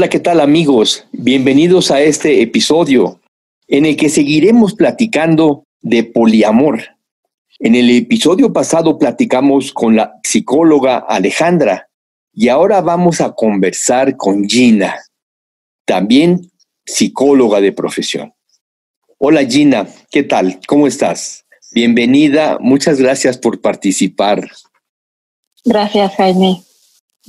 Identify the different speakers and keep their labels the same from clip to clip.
Speaker 1: Hola, ¿qué tal amigos? Bienvenidos a este episodio en el que seguiremos platicando de poliamor. En el episodio pasado platicamos con la psicóloga Alejandra y ahora vamos a conversar con Gina, también psicóloga de profesión. Hola Gina, ¿qué tal? ¿Cómo estás? Bienvenida, muchas gracias por participar.
Speaker 2: Gracias Jaime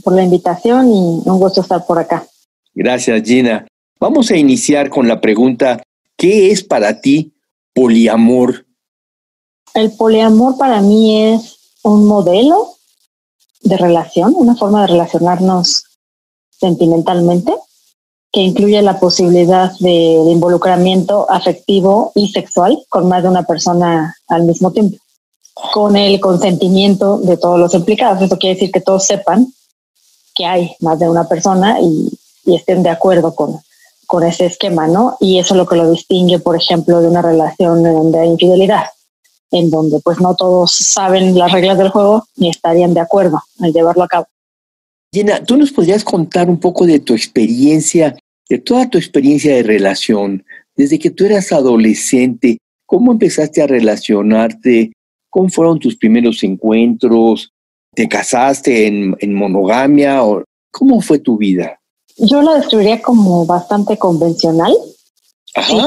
Speaker 2: por la invitación y un gusto estar por acá.
Speaker 1: Gracias, Gina. Vamos a iniciar con la pregunta, ¿qué es para ti poliamor?
Speaker 2: El poliamor para mí es un modelo de relación, una forma de relacionarnos sentimentalmente, que incluye la posibilidad de, involucramiento afectivo y sexual con más de una persona al mismo tiempo, con el consentimiento de todos los implicados. Eso quiere decir que todos sepan que hay más de una persona y y estén de acuerdo con, con ese esquema, ¿no? Y eso es lo que lo distingue, por ejemplo, de una relación en donde hay infidelidad, en donde pues no todos saben las reglas del juego ni estarían de acuerdo al llevarlo a cabo.
Speaker 1: Gina, ¿tú nos podrías contar un poco de tu experiencia, de toda tu experiencia de relación, desde que tú eras adolescente? ¿Cómo empezaste a relacionarte? ¿Cómo fueron tus primeros encuentros? ¿Te casaste en, en monogamia? O, ¿Cómo fue tu vida?
Speaker 2: Yo la describiría como bastante convencional,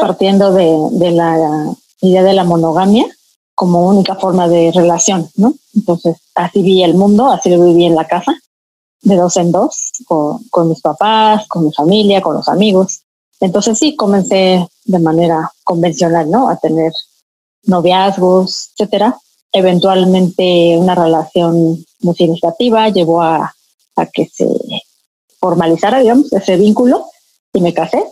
Speaker 2: partiendo de, la idea de la monogamia como única forma de relación, ¿no? Entonces, así vi el mundo, así lo viví en la casa, de dos en dos, con, con mis papás, con mi familia, con los amigos. Entonces, sí, comencé de manera convencional, ¿no? A tener noviazgos, etcétera. Eventualmente, una relación muy significativa llevó a, a que se formalizara, digamos, ese vínculo y me casé.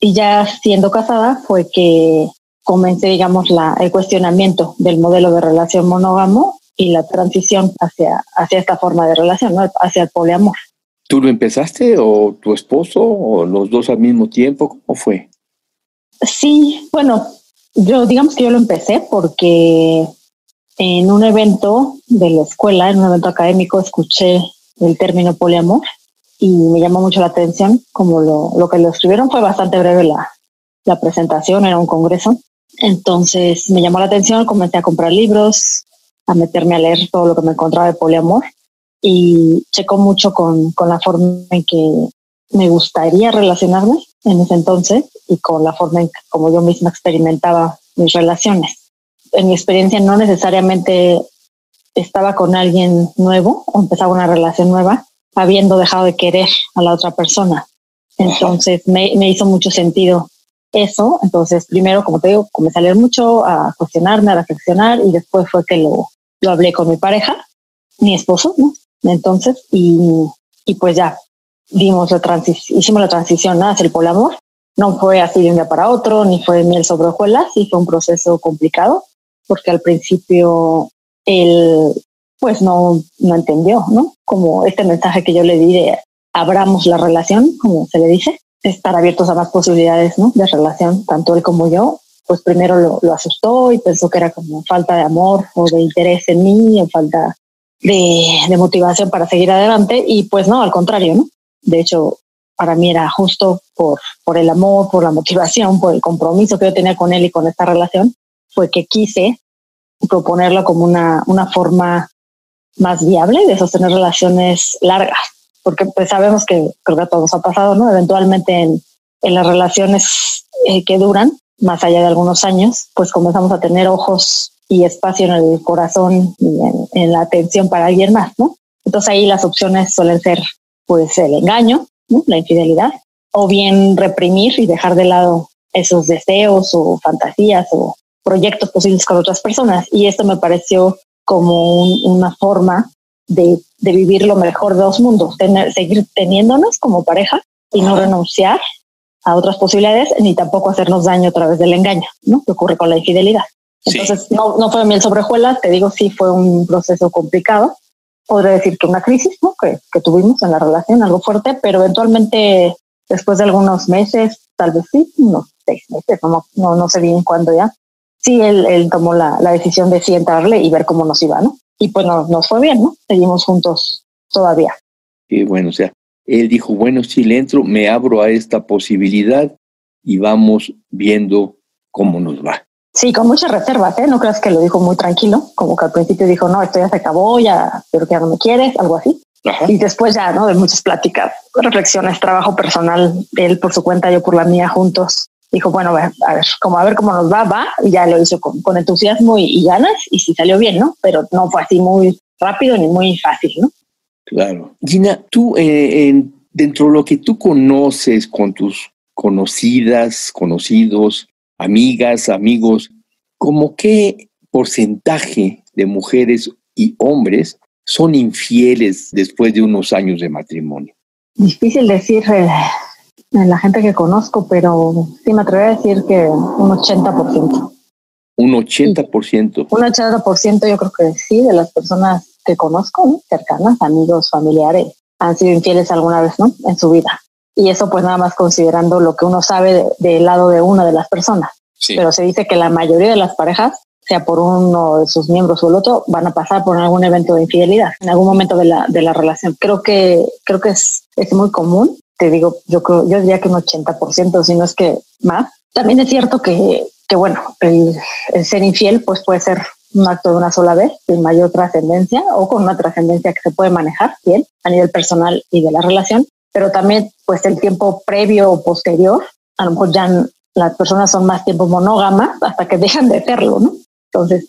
Speaker 2: Y ya siendo casada fue que comencé, digamos, la, el cuestionamiento del modelo de relación monógamo y la transición hacia, hacia esta forma de relación, ¿no? hacia el poliamor.
Speaker 1: ¿Tú lo empezaste o tu esposo o los dos al mismo tiempo? ¿Cómo fue?
Speaker 2: Sí, bueno, yo digamos que yo lo empecé porque en un evento de la escuela, en un evento académico, escuché el término poliamor y me llamó mucho la atención, como lo, lo que lo escribieron fue bastante breve la, la presentación, era un congreso. Entonces me llamó la atención, comencé a comprar libros, a meterme a leer todo lo que me encontraba de poliamor y checo mucho con, con la forma en que me gustaría relacionarme en ese entonces y con la forma en que como yo misma experimentaba mis relaciones. En mi experiencia no necesariamente estaba con alguien nuevo o empezaba una relación nueva, habiendo dejado de querer a la otra persona. Entonces me, me hizo mucho sentido eso. Entonces, primero, como te digo, comencé a leer mucho, a cuestionarme, a reflexionar y después fue que lo, lo hablé con mi pareja, mi esposo, ¿no? Entonces, y, y pues ya dimos la hicimos la transición hacia el polamor. No fue así de un día para otro, ni fue miel sobre hojuelas, sí fue un proceso complicado, porque al principio él pues no, no entendió, ¿no? Como este mensaje que yo le di de abramos la relación, como se le dice, estar abiertos a más posibilidades, ¿no? De relación, tanto él como yo, pues primero lo, asustó y pensó que era como falta de amor o de interés en mí o falta de, de motivación para seguir adelante y pues no, al contrario, ¿no? De hecho, para mí era justo por, por el amor, por la motivación, por el compromiso que yo tenía con él y con esta relación, fue que quise proponerlo como una, una forma más viable de sostener relaciones largas, porque pues sabemos que creo que a todos ha pasado, ¿no? Eventualmente en, en las relaciones eh, que duran, más allá de algunos años, pues comenzamos a tener ojos y espacio en el corazón y en, la atención para alguien más, ¿no? Entonces ahí las opciones suelen ser pues el engaño, la infidelidad, o bien reprimir y dejar de lado esos deseos o fantasías o proyectos posibles con otras personas. Y esto me pareció como una forma de, de, vivir lo mejor de dos mundos, tener, seguir teniéndonos como pareja y no renunciar a otras posibilidades ni tampoco hacernos daño a través del engaño, ¿no? Que ocurre con la infidelidad. Entonces, no, no fue miel sobre hojuelas, te digo, sí fue un proceso complicado. Podría decir que una crisis, ¿no? Que, que tuvimos en la relación, algo fuerte, pero eventualmente, después de algunos meses, tal vez sí, unos seis meses, no, no, no sé bien cuándo ya, sí, él, él tomó la, la, decisión de sí entrarle y ver cómo nos iba, ¿no? Y pues nos, nos fue bien, ¿no? Seguimos juntos todavía.
Speaker 1: Qué bueno, o sea, él dijo, bueno, sí le entro, me abro a esta posibilidad y vamos viendo cómo nos va.
Speaker 2: Sí, con muchas reservas, ¿eh? No creas que lo dijo muy tranquilo, como que al principio dijo, no, esto ya se acabó, ya, pero que ya no me quieres, algo así. Ajá. Y después ya, ¿no? De muchas pláticas, reflexiones, trabajo personal, él por su cuenta, yo por la mía, juntos. Dijo, bueno, a ver, como a ver cómo nos va, va, y ya lo hizo con, con entusiasmo y, y, ganas, y sí salió bien, ¿no? Pero no fue así muy rápido ni muy fácil, ¿no?
Speaker 1: Claro. Gina, tú, eh, en, dentro de lo que tú conoces con tus conocidas, conocidos, amigas, amigos, ¿cómo qué porcentaje de mujeres y hombres son infieles después de unos años de matrimonio?
Speaker 2: Difícil decir eh, en la gente que conozco, pero sí me atrevo a decir que un 80%.
Speaker 1: Un 80%.
Speaker 2: Un 80% yo creo que sí, de las personas que conozco, ¿no? cercanas, amigos, familiares, han sido infieles alguna vez, ¿no? En su vida. Y eso pues nada más considerando lo que uno sabe del de lado de una de las personas. Sí. Pero se dice que la mayoría de las parejas, sea por uno de sus miembros o el otro, van a pasar por algún evento de infidelidad en algún momento de la, de la relación. Creo que, creo que es, es muy común. Te digo, yo creo, yo diría que un 80%, si no es que más. También es cierto que, que bueno, el, el ser infiel pues puede ser un acto de una sola vez, sin mayor trascendencia o con una trascendencia que se puede manejar bien a nivel personal y de la relación, pero también pues el tiempo previo o posterior, a lo mejor ya las personas son más tiempo monógamas hasta que dejan de serlo, ¿no? Entonces,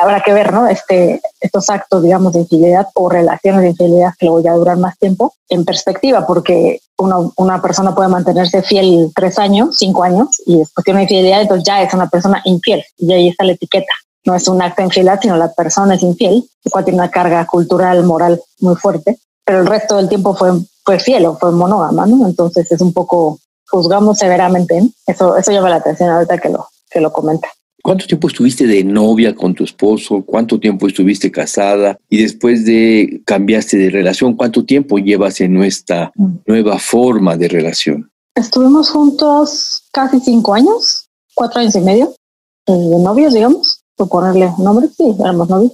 Speaker 2: habrá que ver, ¿no? Este, estos actos, digamos, de infidelidad o relaciones de infidelidad que luego ya duran más tiempo en perspectiva, porque uno, una persona puede mantenerse fiel tres años, cinco años, y después tiene una infidelidad, entonces ya es una persona infiel, y ahí está la etiqueta. No es un acto de infidelidad, sino la persona es infiel, lo cual tiene una carga cultural, moral muy fuerte, pero el resto del tiempo fue, fue fiel o fue monógama, ¿no? Entonces es un poco, juzgamos severamente. Eso, eso llama la atención ahorita que lo, que lo comenta.
Speaker 1: ¿Cuánto tiempo estuviste de novia con tu esposo? ¿Cuánto tiempo estuviste casada? Y después de cambiaste de relación, ¿cuánto tiempo llevas en nuestra nueva forma de relación?
Speaker 2: Estuvimos juntos casi cinco años, cuatro años y medio, eh, de novios, digamos, por ponerle nombre, sí, éramos novios.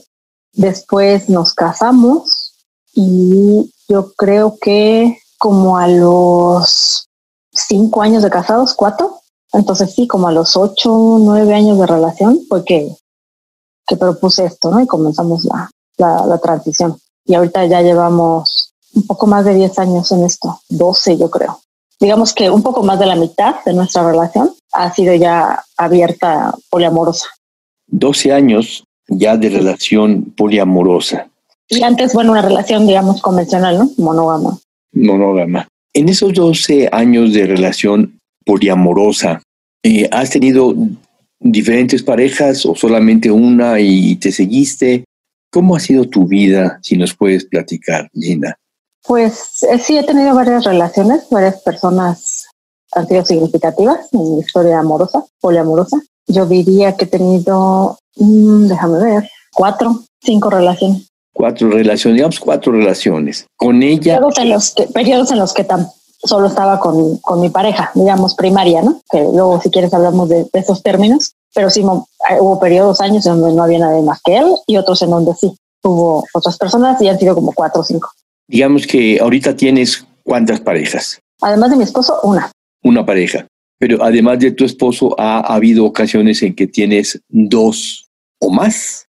Speaker 2: Después nos casamos y yo creo que como a los cinco años de casados, cuatro, entonces sí, como a los ocho, nueve años de relación fue que, que propuse esto, ¿no? Y comenzamos la, la, la, transición. Y ahorita ya llevamos un poco más de diez años en esto, doce yo creo. Digamos que un poco más de la mitad de nuestra relación ha sido ya abierta, poliamorosa.
Speaker 1: Doce años ya de relación poliamorosa.
Speaker 2: Y antes, bueno, una relación, digamos, convencional, ¿no? Monógama.
Speaker 1: Monógama. En esos doce años de relación poliamorosa. Eh, ¿Has tenido diferentes parejas o solamente una y te seguiste? ¿Cómo ha sido tu vida, si nos puedes platicar, Gina?
Speaker 2: Pues eh, sí, he tenido varias relaciones, varias personas han sido significativas en mi historia amorosa, poliamorosa. Yo diría que he tenido, mmm, déjame ver, cuatro, cinco relaciones.
Speaker 1: Cuatro relaciones, digamos cuatro relaciones. Con ella.
Speaker 2: Periodos en los que, periodos en los que tam, solo estaba con, con, mi pareja, digamos, primaria, ¿no? Que luego, si quieres, hablamos de, de esos términos, pero sí hubo periodos, años en donde no había nadie más que él y otros en donde sí hubo otras personas y han sido como cuatro o cinco.
Speaker 1: Digamos que ahorita tienes cuántas parejas?
Speaker 2: Además de mi esposo, una.
Speaker 1: Una pareja. Pero además de tu esposo, ha, ha habido ocasiones en que tienes dos o más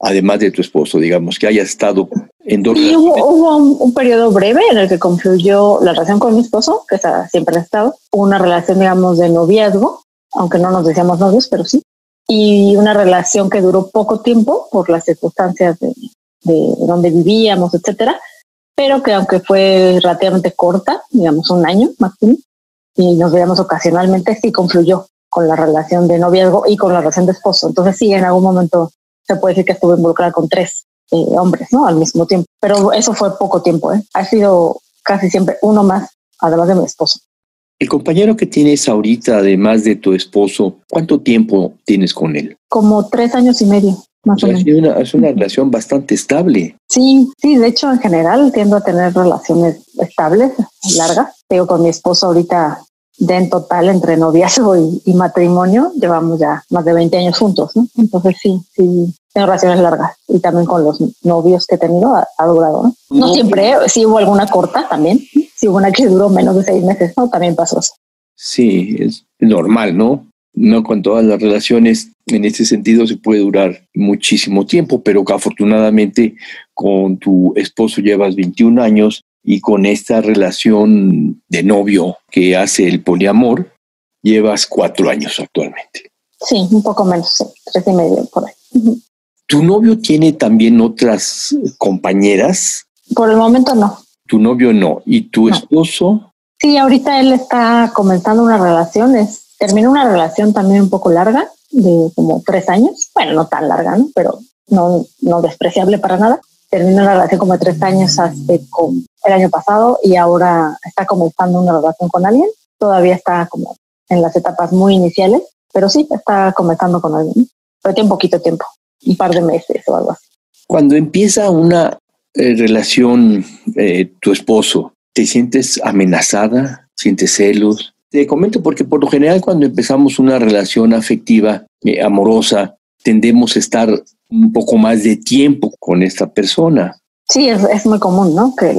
Speaker 1: además de tu esposo, digamos, que haya estado en dos
Speaker 2: sí, hubo, hubo un, un, periodo breve en el que confluyó la relación con mi esposo, que siempre ha estado, una relación, digamos, de noviazgo, aunque no nos decíamos novios, pero sí, y una relación que duró poco tiempo por las circunstancias de, de donde vivíamos, etcétera, pero que aunque fue relativamente corta, digamos un año máximo, y nos veíamos ocasionalmente, sí confluyó con la relación de noviazgo y con la relación de esposo. Entonces sí, en algún momento se puede decir que estuve involucrada con tres eh, hombres, ¿no? Al mismo tiempo. Pero eso fue poco tiempo, ¿eh? Ha sido casi siempre uno más, además de mi esposo.
Speaker 1: El compañero que tienes ahorita, además de tu esposo, ¿cuánto tiempo tienes con él?
Speaker 2: Como tres años y medio. Más o, menos.
Speaker 1: Es una, relación bastante estable.
Speaker 2: Sí, sí, de hecho en general tiendo a tener relaciones estables, largas. Tengo con mi esposo ahorita de en total entre noviazgo y, matrimonio, llevamos ya más de 20 años juntos, ¿no? Entonces sí, sí, tengo relaciones largas y también con los novios que he tenido ha, durado, ¿no? No, siempre, sí hubo alguna corta también, sí hubo una que duró menos de seis meses, ¿no? También pasó eso.
Speaker 1: Sí, es normal, ¿no? No con todas las relaciones en ese sentido se puede durar muchísimo tiempo, pero que afortunadamente con tu esposo llevas 21 años y con esta relación de novio que hace el poliamor, llevas cuatro años actualmente.
Speaker 2: Sí, un poco menos, sí, tres y medio por ahí.
Speaker 1: ¿Tu novio tiene también otras compañeras?
Speaker 2: Por el momento no.
Speaker 1: ¿Tu novio no? ¿Y tu esposo?
Speaker 2: Sí, ahorita él está comenzando una relación, es, terminó una relación también un poco larga, de como tres años, bueno, no tan larga, ¿no? pero no, no despreciable para nada terminó una relación como tres años hace con el año pasado y ahora está comenzando una relación con alguien. Todavía está como en las etapas muy iniciales, pero sí está comenzando con alguien. Pero tiene un poquito tiempo, un par de meses o algo así.
Speaker 1: Cuando empieza una eh, relación, eh, tu esposo, ¿te sientes amenazada? ¿Sientes celos? Te comento porque por lo general cuando empezamos una relación afectiva, eh, amorosa, tendemos a estar un poco más de tiempo con esta persona.
Speaker 2: Sí, es, muy común, ¿no? Que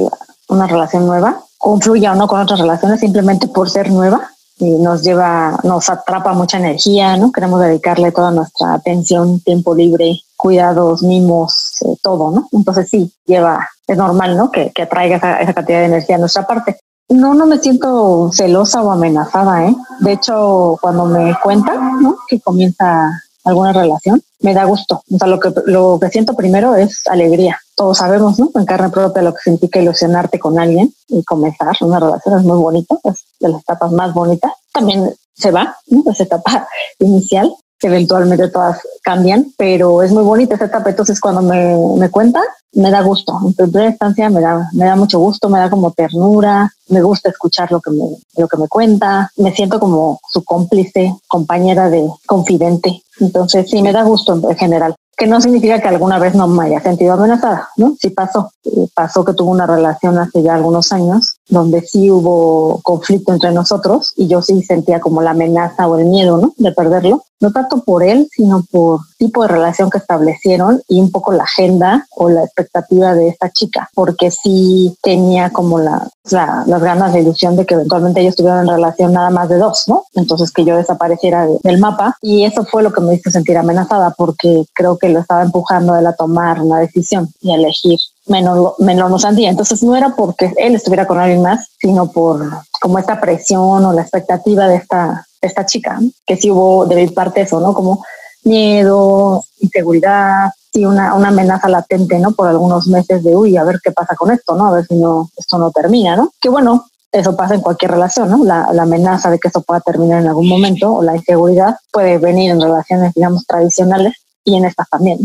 Speaker 2: una relación nueva confluya o no con otras relaciones simplemente por ser nueva y nos lleva, nos atrapa mucha energía, ¿no? Queremos dedicarle toda nuestra atención, tiempo libre, cuidados, mimos, eh, todo, ¿no? Entonces sí, lleva, es normal, ¿no? Que, que atraiga esa, esa cantidad de energía a nuestra parte. No, no me siento celosa o amenazada, ¿eh? De hecho, cuando me cuenta, ¿no? Que comienza alguna relación, me da gusto. O sea, lo que, lo que siento primero es alegría. Todos sabemos, ¿no? En carne propia lo que significa ilusionarte con alguien y comenzar una relación es muy bonito, es de las etapas más bonitas. También se va, ¿no? Esa etapa inicial, eventualmente todas cambian, pero es muy bonita esa etapa. Entonces, cuando me, me cuenta, me da gusto. En primera instancia me da, me da mucho gusto, me da como ternura, me gusta escuchar lo que me, lo que me cuenta, me siento como su cómplice, compañera de confidente. Entonces, sí, me da gusto en general que no significa que alguna vez no me haya sentido amenazada, ¿no? Sí pasó. Pasó que tuvo una relación hace ya algunos años donde sí hubo conflicto entre nosotros y yo sí sentía como la amenaza o el miedo, ¿no? De perderlo. No tanto por él, sino por tipo de relación que establecieron y un poco la agenda o la expectativa de esta chica, porque sí tenía como la, las ganas de ilusión de que eventualmente ellos tuvieran en relación nada más de dos, ¿no? Entonces que yo desapareciera del mapa y eso fue lo que me hizo sentir amenazada porque creo que lo estaba empujando él a tomar una decisión y a elegir menos, menos sandía. Entonces no era porque él estuviera con alguien más, sino por como esta presión o la expectativa de esta, esta chica, que sí hubo de mi parte eso, ¿no? Como miedo, inseguridad, y una, una amenaza latente, ¿no? Por algunos meses de, uy, a ver qué pasa con esto, ¿no? A ver si no, esto no termina, ¿no? Que bueno, eso pasa en cualquier relación, ¿no? La, la, amenaza de que eso pueda terminar en algún momento o la inseguridad puede venir en relaciones, digamos, tradicionales y en estas también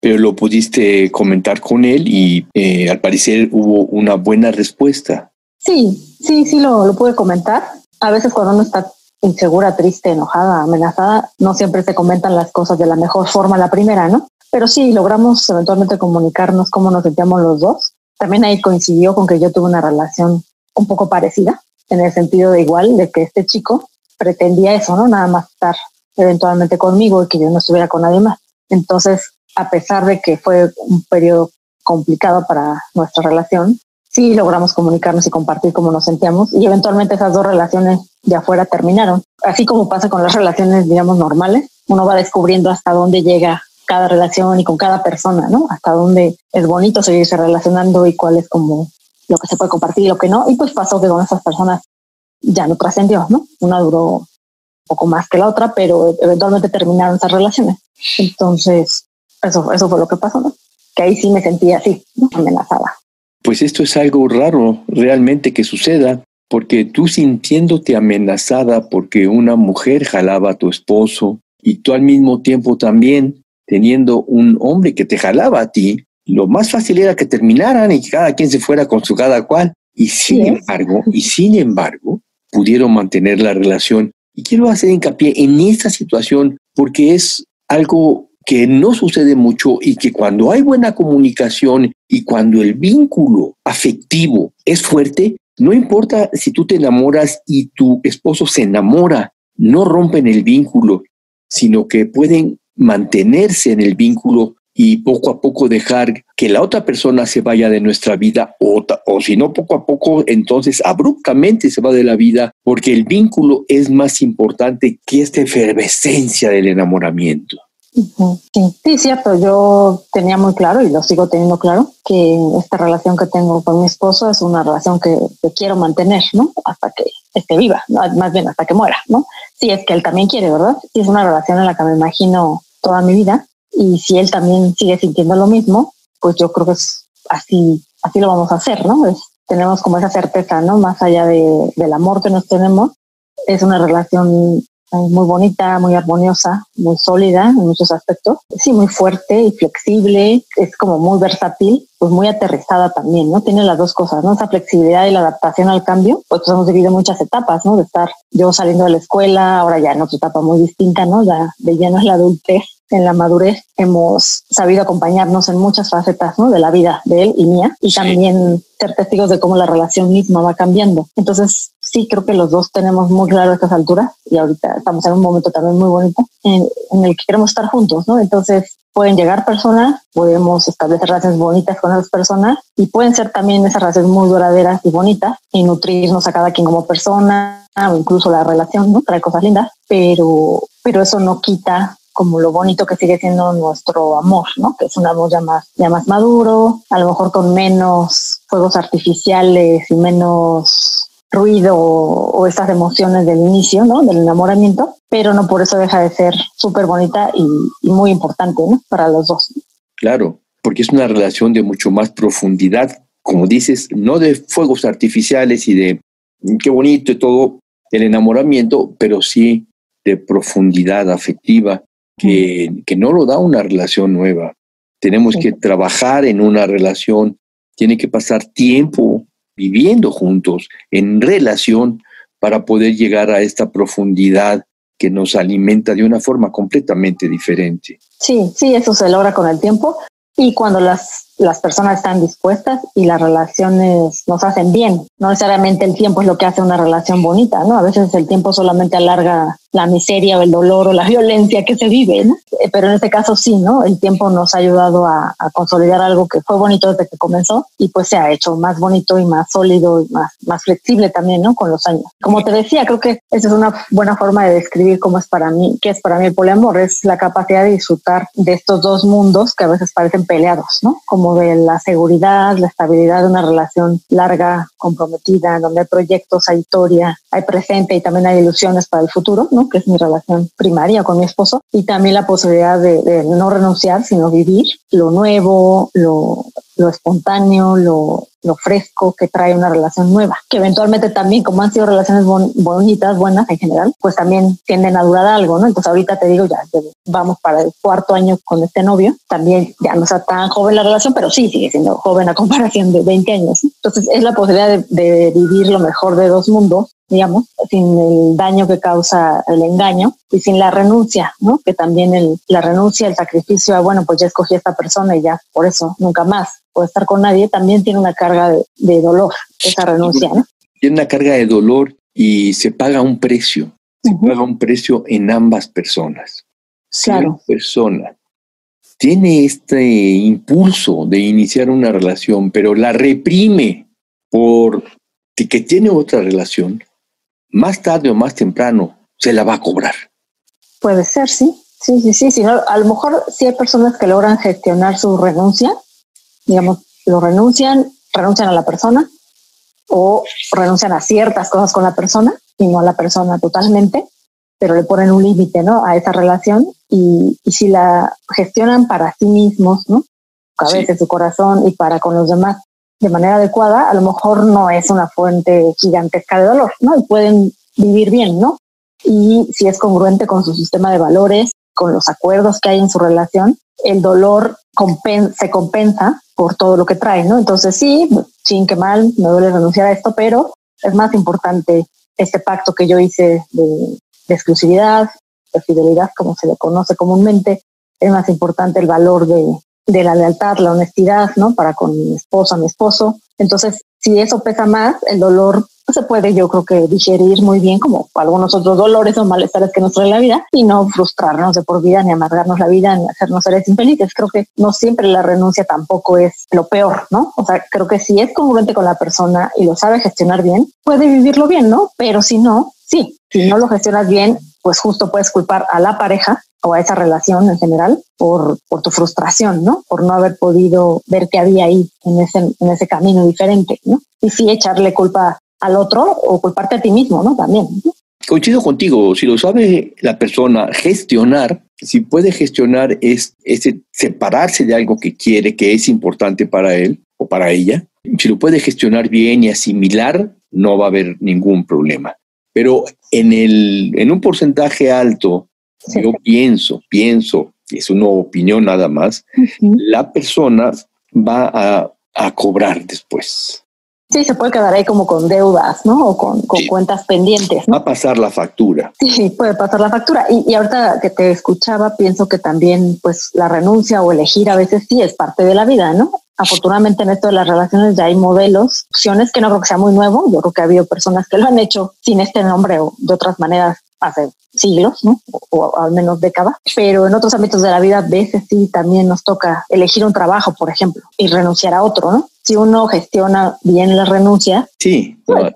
Speaker 1: pero lo pudiste comentar con él y eh, al parecer hubo una buena respuesta.
Speaker 2: Sí, sí, sí lo, lo pude comentar. A veces cuando uno está insegura, triste, enojada, amenazada, no siempre se comentan las cosas de la mejor forma la primera, ¿no? Pero sí, logramos eventualmente comunicarnos cómo nos sentíamos los dos. También ahí coincidió con que yo tuve una relación un poco parecida, en el sentido de igual, de que este chico pretendía eso, ¿no? Nada más estar eventualmente conmigo y que yo no estuviera con nadie más. Entonces, a pesar de que fue un periodo complicado para nuestra relación, sí logramos comunicarnos y compartir cómo nos sentíamos y eventualmente esas dos relaciones de afuera terminaron. Así como pasa con las relaciones, digamos, normales, uno va descubriendo hasta dónde llega cada relación y con cada persona, ¿no? Hasta dónde es bonito seguirse relacionando y cuál es como lo que se puede compartir y lo que no. Y pues pasó que con esas personas ya no trascendió, ¿no? Una duró un poco más que la otra, pero eventualmente terminaron esas relaciones. Entonces, eso, eso fue lo que pasó, ¿no? Que ahí sí me sentía así, amenazada.
Speaker 1: Pues esto es algo raro realmente que suceda, porque tú sintiéndote amenazada porque una mujer jalaba a tu esposo y tú al mismo tiempo también teniendo un hombre que te jalaba a ti, lo más fácil era que terminaran y que cada quien se fuera con su cada cual. Y sin embargo, y sin embargo, pudieron mantener la relación. Y quiero hacer hincapié en esta situación porque es algo que no sucede mucho y que cuando hay buena comunicación y cuando el vínculo afectivo es fuerte, no importa si tú te enamoras y tu esposo se enamora, no rompen el vínculo, sino que pueden mantenerse en el vínculo y poco a poco dejar que la otra persona se vaya de nuestra vida o, o si no poco a poco entonces abruptamente se va de la vida porque el vínculo es más importante que esta efervescencia del enamoramiento.
Speaker 2: Sí, sí, cierto. Yo tenía muy claro y lo sigo teniendo claro que esta relación que tengo con mi esposo es una relación que, quiero mantener, ¿no? Hasta que esté viva, más bien hasta que muera, ¿no? Si es que él también quiere, ¿verdad? Y es una relación en la que me imagino toda mi vida y si él también sigue sintiendo lo mismo, pues yo creo que es así, así lo vamos a hacer, ¿no? tenemos como esa certeza, ¿no? Más allá de, del amor que nos tenemos, es una relación muy bonita, muy armoniosa, muy sólida en muchos aspectos. Sí, muy fuerte y flexible, es como muy versátil, pues muy aterrizada también, ¿no? Tiene las dos cosas, ¿no? Esa flexibilidad y la adaptación al cambio, pues, hemos vivido muchas etapas, ¿no? De estar yo saliendo de la escuela, ahora ya en otra etapa muy distinta, ¿no? Ya de lleno es la adultez, en la madurez hemos sabido acompañarnos en muchas facetas ¿no? de la vida de él y mía y también ser testigos de cómo la relación misma va cambiando. Entonces, sí creo que los dos tenemos muy claro estas alturas y ahorita estamos en un momento también muy bonito en, el que queremos estar juntos, ¿no? Entonces pueden llegar personas, podemos establecer relaciones bonitas con esas personas y pueden ser también esas relaciones muy duraderas y bonitas y nutrirnos a cada quien como persona o incluso la relación, ¿no? Trae cosas lindas, pero, pero eso no quita como lo bonito que sigue siendo nuestro amor, ¿no? Que es un amor ya más, ya más maduro, a lo mejor con menos fuegos artificiales y menos ruido o, esas emociones del inicio, ¿no? Del enamoramiento, pero no por eso deja de ser súper bonita y, muy importante, ¿no? Para los dos.
Speaker 1: Claro, porque es una relación de mucho más profundidad, como dices, no de fuegos artificiales y de qué bonito y todo el enamoramiento, pero sí de profundidad afectiva que, que no lo da una relación nueva. Tenemos que trabajar en una relación, tiene que pasar tiempo viviendo juntos, en relación, para poder llegar a esta profundidad que nos alimenta de una forma completamente diferente.
Speaker 2: Sí, sí, eso se logra con el tiempo y cuando las las personas están dispuestas y las relaciones nos hacen bien. No necesariamente el tiempo es lo que hace una relación bonita, ¿no? A veces el tiempo solamente alarga la miseria o el dolor o la violencia que se vive, ¿no? Eh, pero en este caso sí, ¿no? El tiempo nos ha ayudado a, consolidar algo que fue bonito desde que comenzó y pues se ha hecho más bonito y más sólido y más, más flexible también, ¿no? Con los años. Como te decía, creo que esa es una buena forma de describir cómo es para mí, qué es para mí el poliamor, es la capacidad de disfrutar de estos dos mundos que a veces parecen peleados, ¿no? Como de la seguridad, la estabilidad de una relación larga, comprometida, donde hay proyectos, hay historia, hay presente y también hay ilusiones para el futuro, ¿no? que es mi relación primaria con mi esposo, y también la posibilidad de, no renunciar, sino vivir lo nuevo, lo, lo espontáneo, lo, lo fresco que trae una relación nueva, que eventualmente también, como han sido relaciones bonitas, buenas en general, pues también tienden a durar algo, ¿no? Entonces ahorita te digo, ya vamos para el cuarto año con este novio, también ya no está tan joven la relación, pero sí sigue siendo joven a comparación de 20 años. Entonces es la posibilidad de, de vivir lo mejor de dos mundos digamos, sin el daño que causa el engaño y sin la renuncia, ¿no? Que también el, la renuncia, el sacrificio, a, bueno, pues ya escogí a esta persona y ya, por eso, nunca más o estar con nadie, también tiene una carga de, dolor, esa renuncia. ¿no?
Speaker 1: Tiene una carga de dolor y se paga un precio, se paga un precio en ambas personas. Si una persona tiene este impulso de iniciar una relación, pero la reprime por que tiene otra relación, más tarde o más temprano se la va a cobrar.
Speaker 2: Puede ser, sí. Sí, sí, sí. sí a lo mejor sí hay personas que logran gestionar su renuncia digamos, lo renuncian, renuncian a la persona o renuncian a ciertas cosas con la persona y no a la persona totalmente, pero le ponen un límite, ¿no? A esa relación y, si la gestionan para sí mismos, ¿no? A veces su corazón y para con los demás de manera adecuada, a lo mejor no es una fuente gigantesca de dolor, ¿no? Y pueden vivir bien, ¿no? Y si es congruente con su sistema de valores, con los acuerdos que hay en su relación, el dolor se compensa por todo lo que trae, ¿no? Entonces sí, ching, qué mal, me duele renunciar a esto, pero es más importante este pacto que yo hice de, exclusividad, de fidelidad, como se le conoce comúnmente, es más importante el valor de, de la lealtad, la honestidad, ¿no? Para con mi esposo, mi esposo. Entonces, si eso pesa más, el dolor se puede, yo creo que digerir muy bien como algunos otros dolores o malestares que nos trae la vida y no frustrarnos de por vida, ni amargarnos la vida, ni hacernos seres infelices. Creo que no siempre la renuncia tampoco es lo peor, ¿no? O sea, creo que si es congruente con la persona y lo sabe gestionar bien, puede vivirlo bien, ¿no? Pero si no, sí, si no lo gestionas bien, pues justo puedes culpar a la pareja o a esa relación en general por, por tu frustración, ¿no? Por no haber podido ver qué había ahí en ese, en ese camino diferente, ¿no? Y sí echarle culpa al otro o culparte a ti mismo, ¿no? También.
Speaker 1: Coincido contigo, si lo sabe la persona gestionar, si puede gestionar es ese separarse de algo que quiere, que es importante para él o para ella, si lo puede gestionar bien y asimilar, no va a haber ningún problema. Pero en, el, en un porcentaje alto yo pienso, pienso, es una opinión nada más, la persona va a, cobrar después.
Speaker 2: Sí, se puede quedar ahí como con deudas, ¿no? O con, cuentas pendientes.
Speaker 1: Va a pasar la factura.
Speaker 2: Sí, puede pasar la factura. Y, y, ahorita que te escuchaba, pienso que también, pues, la renuncia o elegir a veces sí es parte de la vida, ¿no? Afortunadamente en esto de las relaciones ya hay modelos, opciones que no creo que sea muy nuevo. Yo creo que ha habido personas que lo han hecho sin este nombre o de otras maneras hace siglos, ¿no? O, al menos décadas, pero en otros ámbitos de la vida a veces sí también nos toca elegir un trabajo, por ejemplo, y renunciar a otro, ¿no? Si uno gestiona bien la renuncia,
Speaker 1: sí,
Speaker 2: pues,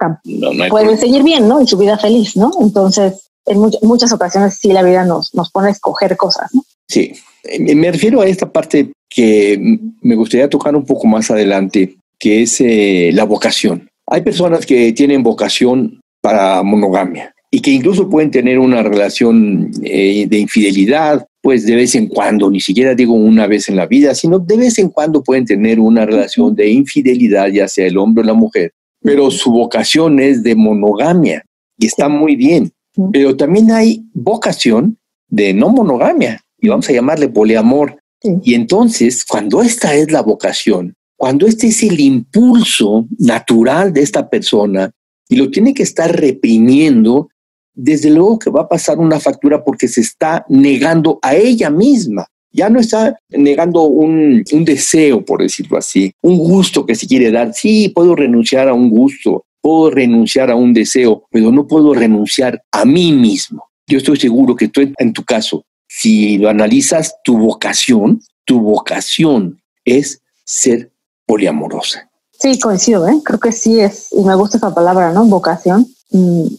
Speaker 2: puede seguir bien, ¿no? Y su vida feliz, ¿no? Entonces, en muchas ocasiones sí la vida nos, nos pone a escoger cosas, ¿no?
Speaker 1: Sí, me refiero a esta parte que me gustaría tocar un poco más adelante, que es eh, la vocación. Hay personas que tienen vocación para monogamia y que incluso pueden tener una relación eh, de infidelidad, pues de vez en cuando, ni siquiera digo una vez en la vida, sino de vez en cuando pueden tener una relación de infidelidad, ya sea el hombre o la mujer, pero su vocación es de monogamia y está muy bien. Pero también hay vocación de no monogamia y vamos a llamarle poliamor. Y entonces, cuando esta es la vocación, cuando este es el impulso natural de esta persona y lo tiene que estar reprimiendo, desde luego que va a pasar una factura porque se está negando a ella misma. Ya no está negando un, deseo, por decirlo así, un gusto que se quiere dar. Sí, puedo renunciar a un gusto, puedo renunciar a un deseo, pero no puedo renunciar a mí mismo. Yo estoy seguro que tú, en tu caso, si lo analizas, tu vocación, tu vocación es ser poliamorosa.
Speaker 2: Sí, coincido, ¿eh? creo que sí es, y me gusta esa palabra, ¿no? Vocación,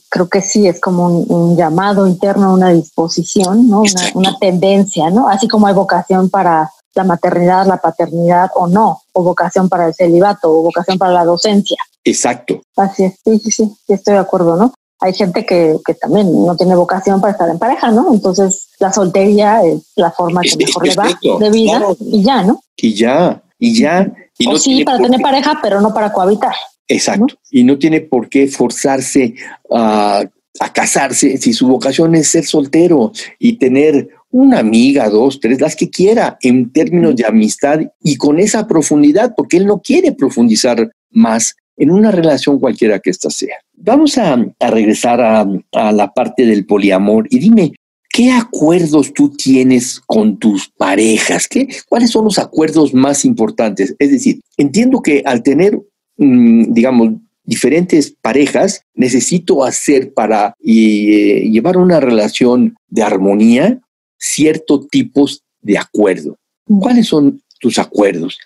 Speaker 2: creo que sí es como un, llamado interno, una disposición, ¿no? Una, tendencia, ¿no? Así como hay vocación para la maternidad, la paternidad o no, o vocación para el celibato, o vocación para la docencia.
Speaker 1: Exacto.
Speaker 2: Así es, sí, sí, sí, estoy de acuerdo, ¿no? Hay gente que, que también no tiene vocación para estar en pareja, ¿no? Entonces la soltería es la forma que mejor le va de vida y ya, ¿no?
Speaker 1: Y ya, y ya. Y
Speaker 2: o sí, para tener pareja, pero no para cohabitar.
Speaker 1: Exacto. Y no tiene por qué forzarse a, casarse si su vocación es ser soltero y tener una amiga, dos, tres, las que quiera en términos de amistad y con esa profundidad, porque él no quiere profundizar más en una relación cualquiera que ésta sea. Vamos a, regresar a, a, la parte del poliamor y dime, ¿qué acuerdos tú tienes con tus parejas? ¿Qué, ¿Cuáles son los acuerdos más importantes? Es decir, entiendo que al tener Mm, digamos, diferentes parejas, necesito hacer para eh, llevar una relación de armonía ciertos tipos de acuerdo. ¿Cuáles son tus acuerdos?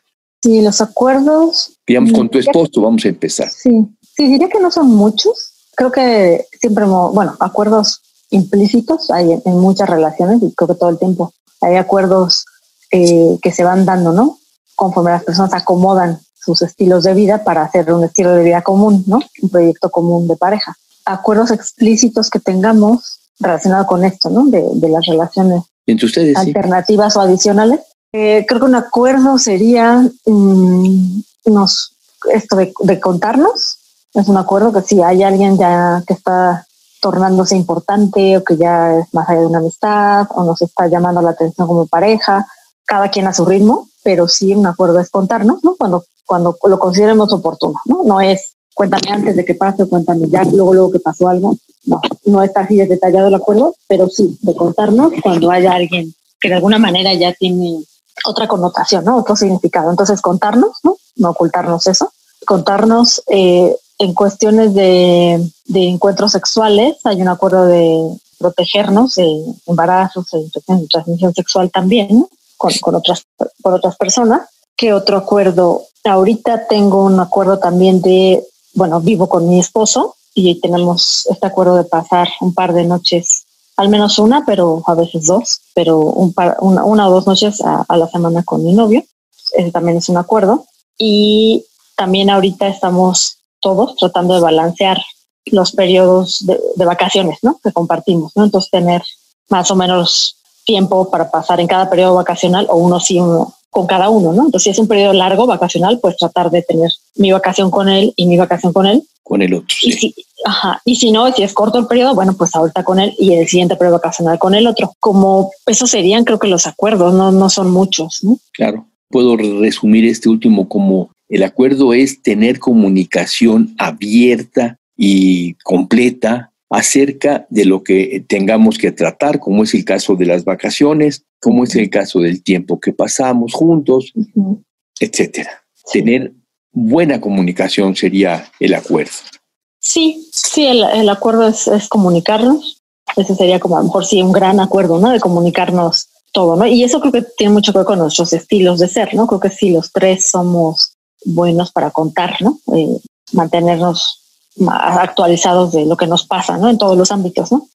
Speaker 2: Sí, los acuerdos.
Speaker 1: Digamos, con tu esposo, vamos a empezar.
Speaker 2: Sí, sí, diría que no son muchos. Creo que siempre, bueno, acuerdos implícitos hay en, muchas relaciones y creo que todo el tiempo hay acuerdos eh, que se van dando, ¿no? Conforme las personas acomodan sus estilos de vida para hacer un estilo de vida común, ¿no? Un proyecto común de pareja. Acuerdos explícitos que tengamos relacionados con esto, ¿no? De, las relaciones
Speaker 1: ustedes,
Speaker 2: alternativas o adicionales. Eh, creo que un acuerdo sería mm, nos, esto de, contarnos. Es un acuerdo que si hay alguien ya que está tornándose importante o que ya es más allá de una amistad o nos está llamando la atención como pareja, cada quien a su ritmo, pero sí un acuerdo es contarnos, ¿no? Cuando, cuando lo consideremos oportuno, ¿no? No es cuéntame antes de que pase, cuéntame ya, luego, luego que pasó algo. No, no está así de detallado el acuerdo, pero sí de contarnos cuando haya alguien que de alguna manera ya tiene otra connotación, ¿no? Otro significado. Entonces, contarnos, ¿no? No ocultarnos eso. Contarnos eh, en cuestiones de, de, encuentros sexuales, hay un acuerdo de protegernos de embarazos, de transmisión sexual también, con, con, otras, con otras personas. ¿Qué otro acuerdo? Ahorita tengo un acuerdo también de, bueno, vivo con mi esposo y tenemos este acuerdo de pasar un par de noches, al menos una, pero a veces dos, pero un par, una, una o dos noches a, a la semana con mi novio. Ese también es un acuerdo. Y también ahorita estamos todos tratando de balancear los periodos de, de, vacaciones, ¿no? Que compartimos, ¿no? Entonces tener más o menos tiempo para pasar en cada periodo vacacional o uno sí, uno con cada uno, ¿no? Entonces si es un periodo largo vacacional, pues tratar de tener mi vacación con él y mi vacación con él.
Speaker 1: Con el otro.
Speaker 2: Y si, ajá, y si no, si es corto el periodo, bueno, pues ahorita con él y el siguiente periodo vacacional con el otro. Como esos serían, creo que los acuerdos, no, no son muchos, ¿no?
Speaker 1: Claro. Puedo resumir este último como el acuerdo es tener comunicación abierta y completa acerca de lo que tengamos que tratar, como es el caso de las vacaciones, como es el caso del tiempo que pasamos juntos, uh -huh. etcétera. Sí. Tener buena comunicación sería el acuerdo.
Speaker 2: Sí, sí, el, el acuerdo es, es, comunicarnos. Ese sería como a lo mejor sí un gran acuerdo, ¿no? De comunicarnos todo, ¿no? Y eso creo que tiene mucho que ver con nuestros estilos de ser, ¿no? Creo que sí, los tres somos buenos para contar, ¿no? Eh, mantenernos actualizados de lo que nos pasa, ¿no? En todos los ámbitos, ¿no?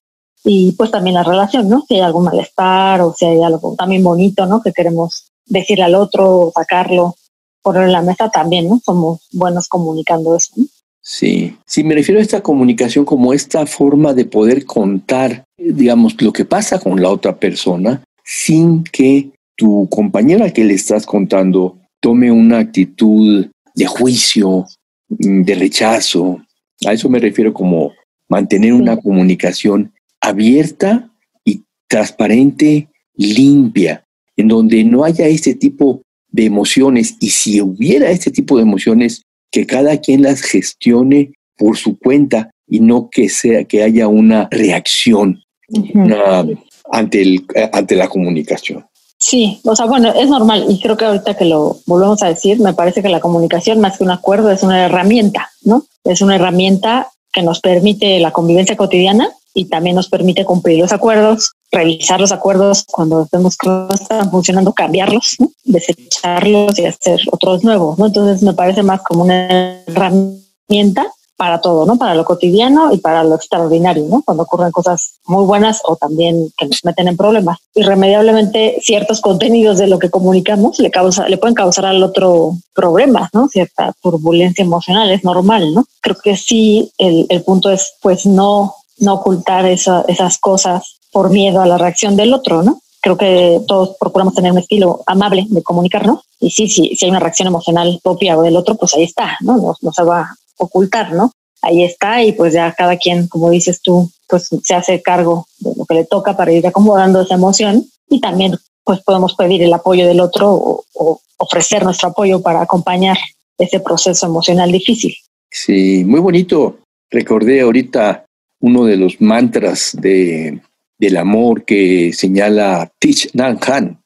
Speaker 2: Y pues también la relación, ¿no? Si hay algún malestar o si hay algo también bonito, ¿no? Que queremos decirle al otro, sacarlo, ponerlo en la mesa también, ¿no? Somos buenos comunicando eso, ¿no?
Speaker 1: Sí, sí, me refiero a esta comunicación como esta forma de poder contar, digamos, lo que pasa con la otra persona sin que tu compañera que le estás contando tome una actitud de juicio, de rechazo. A eso me refiero como mantener una comunicación abierta y transparente, limpia, en donde no haya este tipo de emociones y si hubiera este tipo de emociones, que cada quien las gestione por su cuenta y no que sea que haya una reacción uh -huh. una, ante, el, ante la comunicación.
Speaker 2: Sí, o sea, bueno, es normal y creo que ahorita que lo volvemos a decir, me parece que la comunicación más que un acuerdo es una herramienta, ¿no? Es una herramienta que nos permite la convivencia cotidiana y también nos permite cumplir los acuerdos, revisar los acuerdos cuando vemos que no están funcionando, cambiarlos, ¿no? desecharlos y hacer otros nuevos, ¿no? Entonces me parece más como una herramienta para todo, ¿no? Para lo cotidiano y para lo extraordinario, ¿no? Cuando ocurren cosas muy buenas o también que nos meten en problemas. Irremediablemente ciertos contenidos de lo que comunicamos le causa, le pueden causar al otro problemas, ¿no? Cierta turbulencia emocional, es normal, ¿no? Creo que sí, el, el punto es pues no, no ocultar esa, esas cosas por miedo a la reacción del otro, ¿no? Creo que todos procuramos tener un estilo amable de comunicarnos y sí, sí, si hay una reacción emocional propia o del otro, pues ahí está, ¿no? No, no se va ocultar, ¿no? Ahí está y pues ya cada quien, como dices tú, pues se hace cargo de lo que le toca para ir acomodando esa emoción y también pues podemos pedir el apoyo del otro o, o ofrecer nuestro apoyo para acompañar ese proceso emocional difícil.
Speaker 1: Sí, muy bonito. Recordé ahorita uno de los mantras de, del amor que señala Thich Nhat Hanh.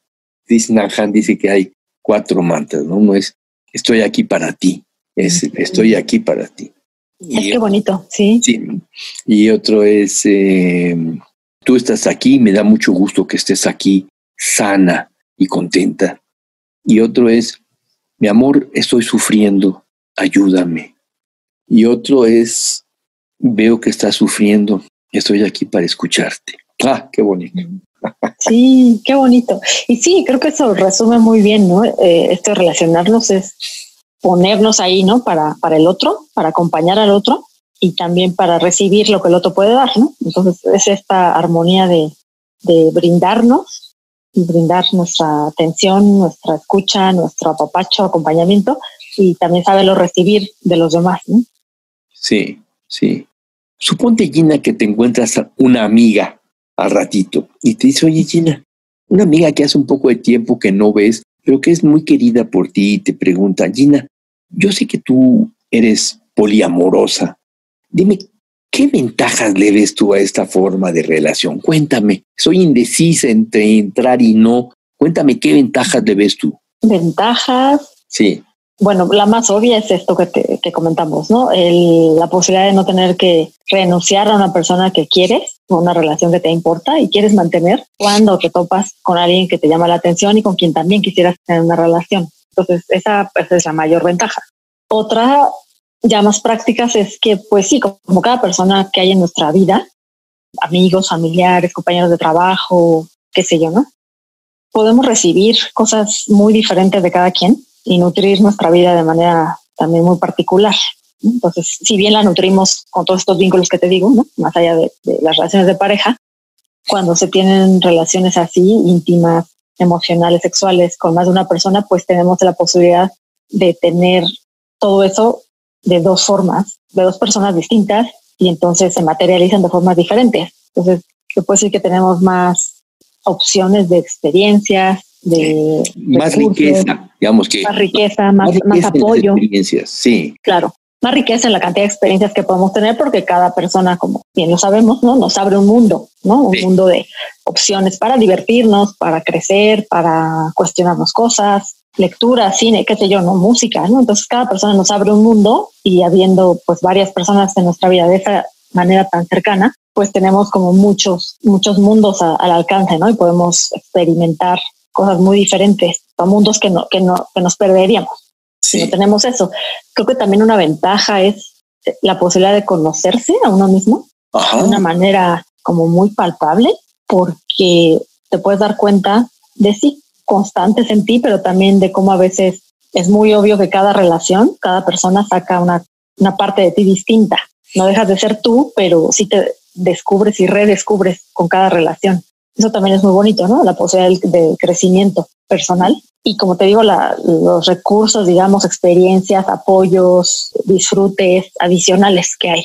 Speaker 1: Thich Nhat Hanh dice que hay cuatro mantras, ¿no? Uno es estoy aquí para ti, es estoy aquí para ti.
Speaker 2: Es que bonito, sí.
Speaker 1: Sí. Y otro es eh, tú estás aquí, me da mucho gusto que estés aquí, sana y contenta. Y otro es mi amor, estoy sufriendo, ayúdame. Y otro es veo que estás sufriendo, estoy aquí para escucharte. Ah, qué bonito.
Speaker 2: Sí, qué bonito. Y sí, creo que eso resume muy bien, ¿no? Eh, esto de relacionarnos es ponernos ahí, ¿no? Para, para el otro, para acompañar al otro y también para recibir lo que el otro puede dar, ¿no? Entonces es esta armonía de, de brindarnos y brindar nuestra atención, nuestra escucha, nuestro apapacho, acompañamiento y también saberlo recibir de los demás, ¿no?
Speaker 1: Sí, sí. Suponte, Gina, que te encuentras una amiga al ratito y te dice, oye, Gina, una amiga que hace un poco de tiempo que no ves pero que es muy querida por ti y te pregunta, Gina, yo sé que tú eres poliamorosa. Dime, ¿qué ventajas le ves tú a esta forma de relación? Cuéntame, soy indecisa entre entrar y no. Cuéntame, ¿qué ventajas le ves tú?
Speaker 2: Ventajas.
Speaker 1: Sí.
Speaker 2: Bueno, la más obvia es esto que, comentamos, ¿no? la posibilidad de no tener que renunciar a una persona que quieres, una relación que te importa y quieres mantener cuando te topas con alguien que te llama la atención y con quien también quisieras tener una relación. Entonces, esa, es la mayor ventaja. Otra, ya más prácticas, es que, pues sí, como cada persona que hay en nuestra vida, amigos, familiares, compañeros de trabajo, qué sé yo, ¿no? Podemos recibir cosas muy diferentes de cada quien y nutrir nuestra vida de manera también muy particular. Entonces, si bien la nutrimos con todos estos vínculos que te digo, ¿no? más allá de, las relaciones de pareja, cuando se tienen relaciones así íntimas, emocionales, sexuales con más de una persona, pues tenemos la posibilidad de tener todo eso de dos formas, de dos personas distintas y entonces se materializan de formas diferentes. Entonces, se puede decir que tenemos más opciones de experiencias, de
Speaker 1: más riqueza, digamos que
Speaker 2: más riqueza, más, más, apoyo.
Speaker 1: Experiencias, sí.
Speaker 2: Claro, más riqueza en la cantidad de experiencias que podemos tener porque cada persona, como bien lo sabemos, ¿no? nos abre un mundo, ¿no? Un mundo de opciones para divertirnos, para crecer, para cuestionarnos cosas, lectura, cine, qué sé yo, ¿no? Música, ¿no? Entonces cada persona nos abre un mundo y habiendo pues varias personas en nuestra vida de esa manera tan cercana, pues tenemos como muchos, muchos mundos al alcance, ¿no? Y podemos experimentar cosas muy diferentes, a mundos que, no, que, no, que nos perderíamos si no tenemos eso. Creo que también una ventaja es la posibilidad de conocerse a uno mismo de una manera como muy palpable, porque te puedes dar cuenta de sí, constantes en ti, pero también de cómo a veces es muy obvio que cada relación, cada persona saca una, una parte de ti distinta. No dejas de ser tú, pero sí te descubres y redescubres con cada relación. Eso también es muy bonito, ¿no? La posibilidad de crecimiento personal. Y como te digo, los recursos, digamos, experiencias, apoyos, disfrutes adicionales que hay.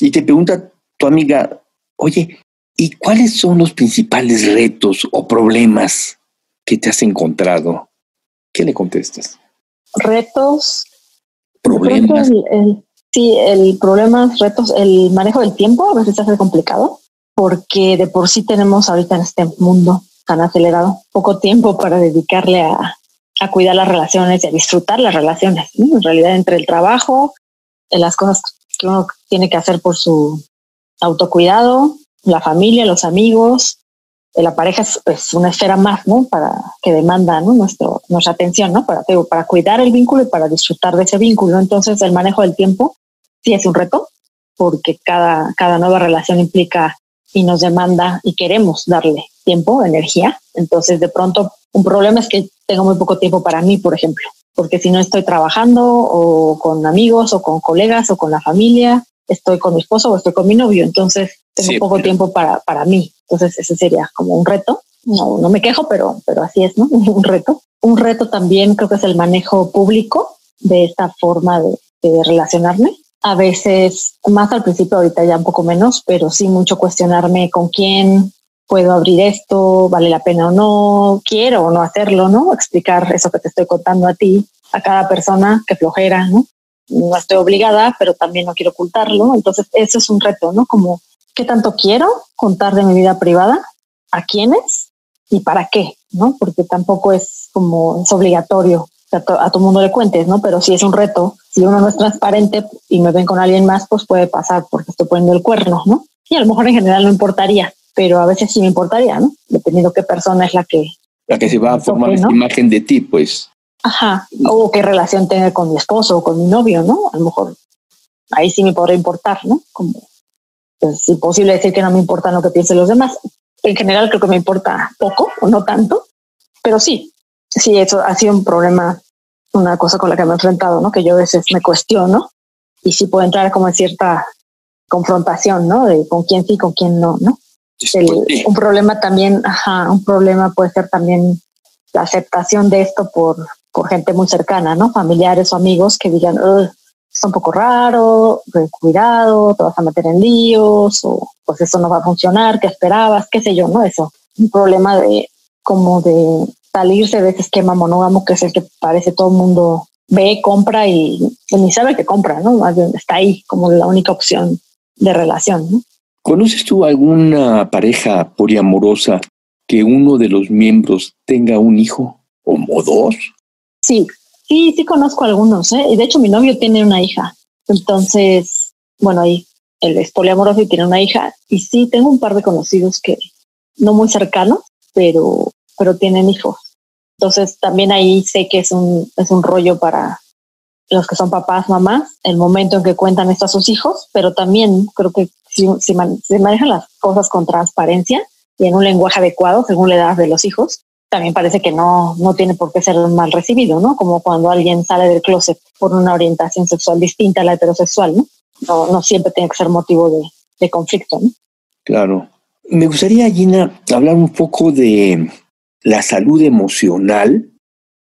Speaker 1: Y te pregunta tu amiga, oye, ¿y cuáles son los principales retos o problemas que te has encontrado? ¿Qué le contestas?
Speaker 2: Retos.
Speaker 1: Problemas.
Speaker 2: sí, el problema, retos, el manejo del tiempo a veces se hace complicado porque de por sí tenemos ahorita en este mundo tan acelerado poco tiempo para dedicarle a, cuidar las relaciones y a disfrutar las relaciones. En realidad, entre el trabajo, las cosas que uno tiene que hacer por su autocuidado, la familia, los amigos, la pareja es, una esfera más, ¿no? Para que demanda. Nuestro, nuestra atención, ¿no? Para, para cuidar el vínculo y para disfrutar de ese vínculo. Entonces, el manejo del tiempo sí es un reto, porque cada, cada nueva relación implica y nos demanda y queremos darle tiempo, energía. Entonces, de pronto, un problema es que tengo muy poco tiempo para mí, por ejemplo, porque si no estoy trabajando o con amigos o con colegas o con la familia, estoy con mi esposo o estoy con mi novio, entonces tengo poco tiempo para, para mí. Entonces, ese sería como un reto. No, no me quejo, pero, pero así es, ¿no? un reto. Un reto también creo que es el manejo público de esta forma de, de relacionarme a veces, más al principio, ahorita ya un poco menos, pero sí mucho cuestionarme con quién puedo abrir esto, vale la pena o no, quiero o no hacerlo, ¿no? Explicar eso que te estoy contando a ti, a cada persona que flojera, ¿no? No estoy obligada, pero también no quiero ocultarlo. Entonces, eso es un reto, ¿no? Como, ¿qué tanto quiero contar de mi vida privada? ¿A quiénes? ¿Y para qué? ¿No? Porque tampoco es como, es obligatorio a, todo mundo le cuentes, ¿no? Pero si es un reto si uno no es transparente y me ven con alguien más, pues puede pasar porque estoy poniendo el cuerno, ¿no? Y a lo mejor en general no importaría, pero a veces sí me importaría, ¿no? Dependiendo qué persona es la que...
Speaker 1: La que se va a formar esa imagen de ti, pues.
Speaker 2: Ajá, o qué relación tener con mi esposo o con mi novio, ¿no? A lo mejor ahí sí me podría importar, ¿no? Como es imposible decir que no me importa lo que piensen los demás. En general creo que me importa poco o no tanto, pero sí, sí, eso ha sido un problema una cosa con la que me he enfrentado, ¿no? Que yo a veces me cuestiono y sí puedo entrar como en cierta confrontación, ¿no? De con quién sí, con quién no, ¿no? un problema también, ajá, un problema puede ser también la aceptación de esto por, por gente muy cercana, ¿no? Familiares o amigos que digan, está un poco raro, cuidado, te vas a meter en líos, o pues eso no va a funcionar, ¿qué esperabas? ¿Qué sé yo, no? Eso, un problema de como de salirse de ese esquema monógamo que es el que parece todo el mundo ve, compra y, ni sabe que compra, ¿no? Más bien está ahí como la única opción de relación, ¿no?
Speaker 1: ¿Conoces tú alguna pareja poliamorosa que uno de los miembros tenga un hijo o dos?
Speaker 2: Sí, sí, sí conozco algunos, ¿eh? De hecho, mi novio tiene una hija. Entonces, bueno, ahí él es poliamoroso y tiene una hija. Y sí, tengo un par de conocidos que no muy cercanos, pero, pero tienen hijos. Entonces, también ahí sé que es un, es un rollo para los que son papás, mamás, el momento en que cuentan esto a sus hijos, pero también creo que si, si, manejan las cosas con transparencia y en un lenguaje adecuado según la edad de los hijos, también parece que no, no tiene por qué ser mal recibido, ¿no? Como cuando alguien sale del closet por una orientación sexual distinta a la heterosexual, ¿no? No, no siempre tiene que ser motivo de, de conflicto, ¿no?
Speaker 1: Claro. Me gustaría, Gina, hablar un poco de la salud emocional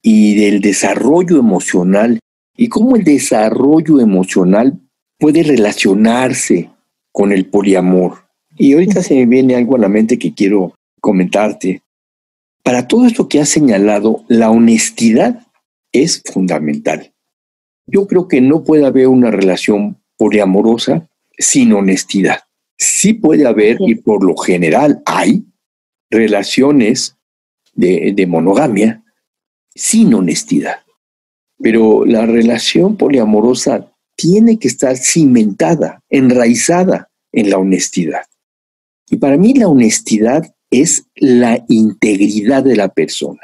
Speaker 1: y del desarrollo emocional y cómo el desarrollo emocional puede relacionarse con el poliamor. Y ahorita se me viene algo a la mente que quiero comentarte. Para todo esto que has señalado, la honestidad es fundamental. Yo creo que no puede haber una relación poliamorosa sin honestidad. Sí puede haber, y por lo general hay, relaciones de, monogamia sin honestidad. Pero la relación poliamorosa tiene que estar cimentada, enraizada en la honestidad. Y para mí la honestidad es la integridad de la persona.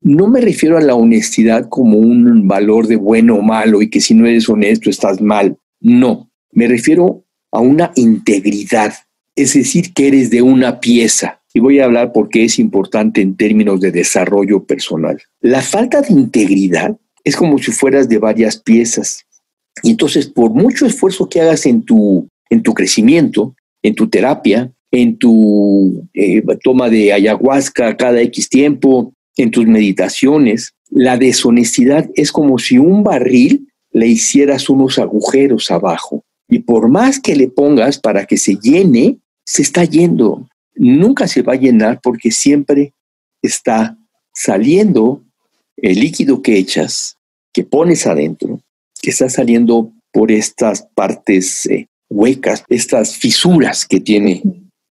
Speaker 1: No me refiero a la honestidad como un valor de bueno o malo y que si no eres honesto estás mal. No, me refiero a una integridad, es decir, que eres de una pieza. Y voy a hablar porque es importante en términos de desarrollo personal. La falta de integridad es como si fueras de varias piezas. Y entonces, por mucho esfuerzo que hagas en tu, en tu crecimiento, en tu terapia, en tu eh, toma de ayahuasca cada X tiempo, en tus meditaciones, la deshonestidad es como si un barril le hicieras unos agujeros abajo. Y por más que le pongas para que se llene, se está yendo. Nunca se va a llenar porque siempre está saliendo el líquido que echas, que pones adentro, que está saliendo por estas partes eh, huecas, estas fisuras que tiene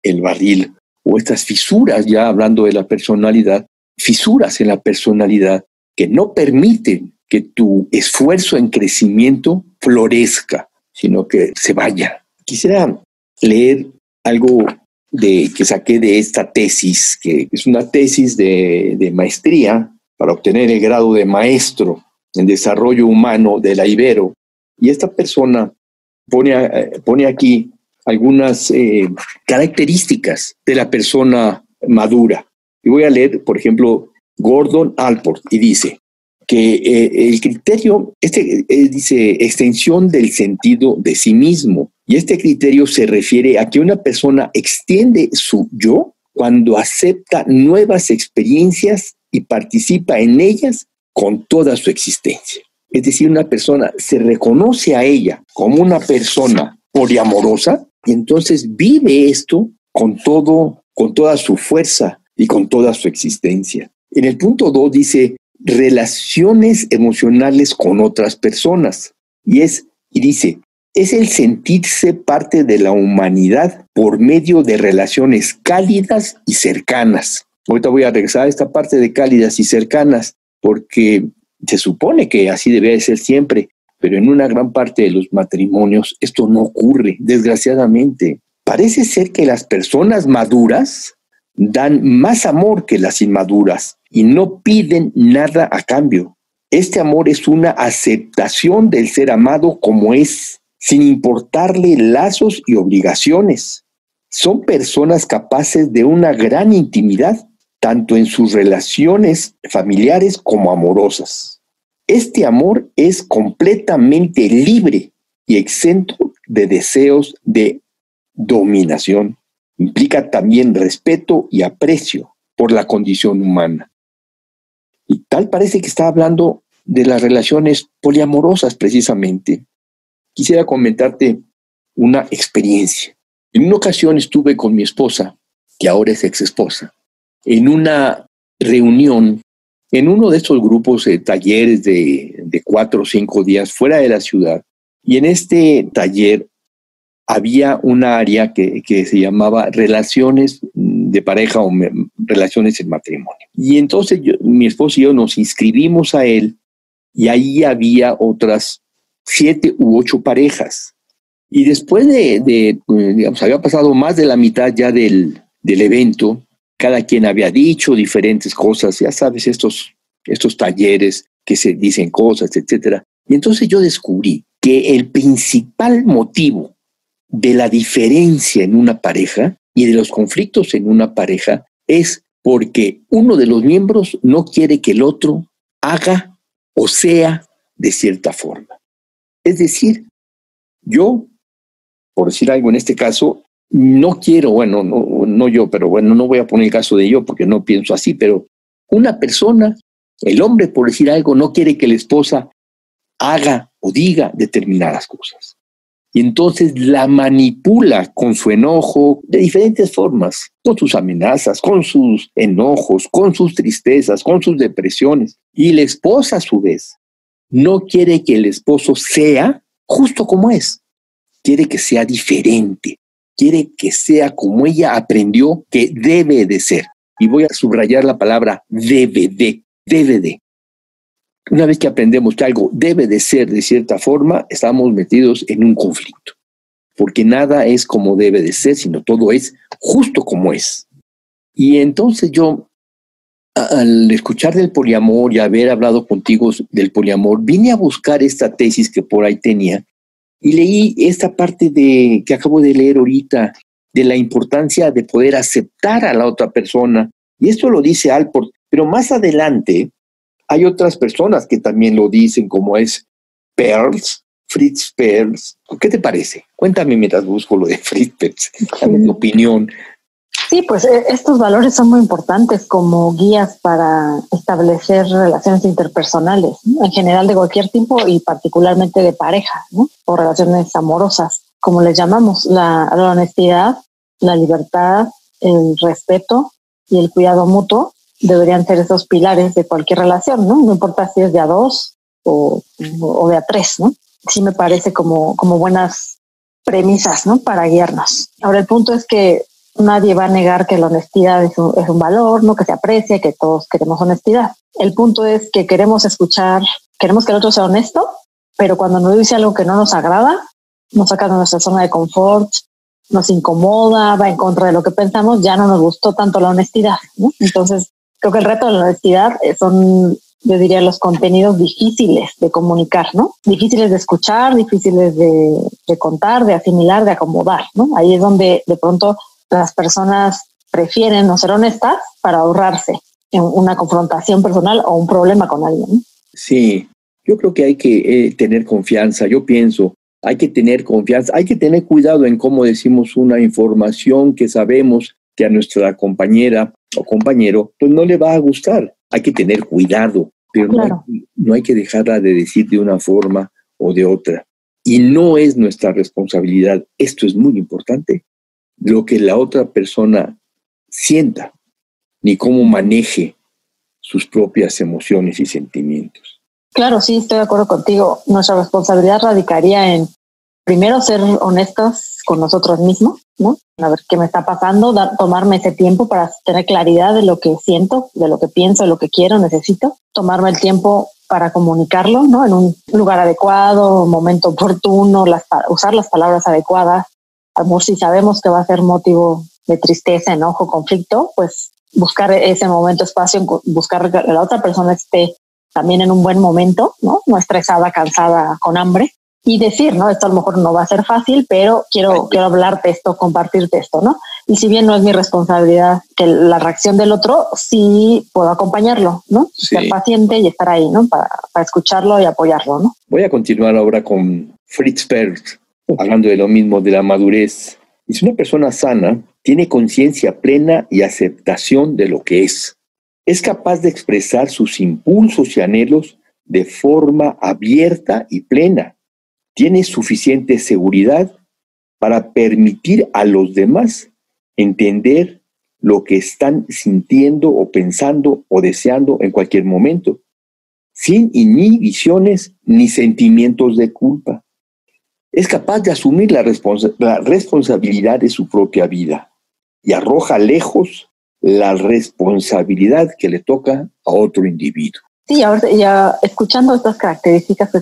Speaker 1: el barril, o estas fisuras, ya hablando de la personalidad, fisuras en la personalidad que no permiten que tu esfuerzo en crecimiento florezca, sino que se vaya. Quisiera leer algo de, que saqué de esta tesis, que es una tesis de, de maestría para obtener el grado de maestro en desarrollo humano de la Ibero. Y esta persona pone, eh, pone aquí algunas eh, características de la persona madura. Y voy a leer, por ejemplo, Gordon Alport, y dice que eh, el criterio, este dice extensión del sentido de sí mismo, y este criterio se refiere a que una persona extiende su yo cuando acepta nuevas experiencias y participa en ellas con toda su existencia. Es decir, una persona se reconoce a ella como una persona poliamorosa y entonces vive esto con todo, con toda su fuerza y con toda su existencia. En el punto 2 dice relaciones emocionales con otras personas y es y dice es el sentirse parte de la humanidad por medio de relaciones cálidas y cercanas. Ahorita voy a regresar a esta parte de cálidas y cercanas, porque se supone que así debe ser siempre, pero en una gran parte de los matrimonios esto no ocurre, desgraciadamente. Parece ser que las personas maduras dan más amor que las inmaduras y no piden nada a cambio. Este amor es una aceptación del ser amado como es, sin importarle lazos y obligaciones. Son personas capaces de una gran intimidad tanto en sus relaciones familiares como amorosas. Este amor es completamente libre y exento de deseos de dominación. Implica también respeto y aprecio por la condición humana. Y tal parece que está hablando de las relaciones poliamorosas precisamente. Quisiera comentarte una experiencia. En una ocasión estuve con mi esposa, que ahora es ex esposa, en una reunión en uno de estos grupos de talleres de, de cuatro o cinco días fuera de la ciudad. Y en este taller había un área que, que, se llamaba relaciones de pareja o relaciones en matrimonio. Y entonces mi esposo y yo nos inscribimos a él y ahí había otras siete u ocho parejas. Y después de, de digamos, había pasado más de la mitad ya del, del evento, cada quien había dicho diferentes cosas, ya sabes, estos, estos talleres que se dicen cosas, etcétera. Y entonces yo descubrí que el principal motivo de la diferencia en una pareja y de los conflictos en una pareja es porque uno de los miembros no quiere que el otro haga o sea de cierta forma. Es decir, yo, por decir algo en este caso, no quiero, bueno, no, yo, pero bueno, no voy a poner el caso de yo porque no pienso así, pero una persona, el hombre, por decir algo, no quiere que la esposa haga o diga determinadas cosas y entonces la manipula con su enojo de diferentes formas, con sus amenazas, con sus enojos, con sus tristezas, con sus depresiones. Y la esposa a su vez no quiere que el esposo sea justo como es, quiere que sea diferente, quiere que sea como ella aprendió que debe de ser. Y voy a subrayar la palabra debe de, debe de. Una vez que aprendemos que algo debe de ser de cierta forma, estamos metidos en un conflicto, porque nada es como debe de ser, sino todo es justo como es. Y entonces yo, al escuchar del poliamor y haber hablado contigo del poliamor, vine a buscar esta tesis que por ahí tenía y leí esta parte de que acabo de leer ahorita de la importancia de poder aceptar a la otra persona. Y esto lo dice Alport, pero más adelante hay otras personas que también lo dicen, como es Perls, Fritz Perls. ¿Qué te parece? Cuéntame mientras busco lo de Fritz Perls, dame tu opinión.
Speaker 2: Sí, pues eh, estos valores son muy importantes como guías para establecer relaciones interpersonales, en general de cualquier tipo y particularmente de pareja, o relaciones amorosas, como les llamamos, la honestidad, la libertad, el respeto y el cuidado mutuo deberían ser esos pilares de cualquier relación, ¿no? No importa si es de a dos o, o de a tres, ¿no? Sí me parece como, como buenas premisas, ¿no? Para guiarnos. Ahora, el punto es que nadie va a negar que la honestidad es un, es un valor, ¿no? Que se aprecia, que todos queremos honestidad. El punto es que queremos escuchar, queremos que el otro sea honesto, pero cuando nos dice algo que no nos agrada, nos saca de nuestra zona de confort, nos incomoda, va en contra de lo que pensamos, ya no nos gustó tanto la honestidad. ¿no? Entonces, creo que el reto de la honestidad eh, son, yo diría, los contenidos difíciles de comunicar, ¿no? Difíciles de escuchar, difíciles de, contar, de asimilar, de acomodar, ¿no? Ahí es donde de pronto las personas prefieren no ser honestas para ahorrarse en una confrontación personal o un problema con alguien.
Speaker 1: Sí, yo creo que hay que eh, tener confianza, yo pienso, hay que tener confianza, hay que tener cuidado en cómo decimos una información que sabemos que a nuestra compañera o compañero, pues no le va a gustar. Hay que tener cuidado, pero no, hay, que dejarla de decir de una forma o de otra. Y no es nuestra responsabilidad, esto es muy importante, lo que la otra persona sienta, ni cómo maneje sus propias emociones y sentimientos.
Speaker 2: Claro, sí, estoy de acuerdo contigo. Nuestra responsabilidad radicaría en primero ser honestos con nosotros mismos, ¿no? A ver qué me está pasando, dar, tomarme ese tiempo para tener claridad de lo que siento, de lo que pienso, de lo que quiero, necesito, tomarme el tiempo para comunicarlo, ¿no? En un lugar adecuado, momento oportuno, las, usar las palabras adecuadas. Amor, si sabemos que va a ser motivo de tristeza, enojo, conflicto, pues buscar ese momento, espacio, buscar que la otra persona esté también en un buen momento, ¿no? No estresada, cansada, con hambre y decir, ¿no? Esto a lo mejor no va a ser fácil, pero quiero, quiero hablarte esto, compartirte esto, ¿no? Y si bien no es mi responsabilidad que la reacción del otro, sí puedo acompañarlo, ¿no? Ser paciente y estar ahí, ¿no? Para, para, escucharlo y apoyarlo, ¿no?
Speaker 1: Voy a continuar ahora con Fritz Perls, hablando de lo mismo, de la madurez. Es una persona sana, tiene conciencia plena y aceptación de lo que es. Es capaz de expresar sus impulsos y anhelos de forma abierta y plena tiene suficiente seguridad para permitir a los demás entender lo que están sintiendo o pensando o deseando en cualquier momento, sin inhibiciones ni sentimientos de culpa. Es capaz de asumir la, la responsabilidad de su propia vida y arroja lejos la responsabilidad que le toca a otro individuo.
Speaker 2: Sí, ahora ya escuchando estas características que,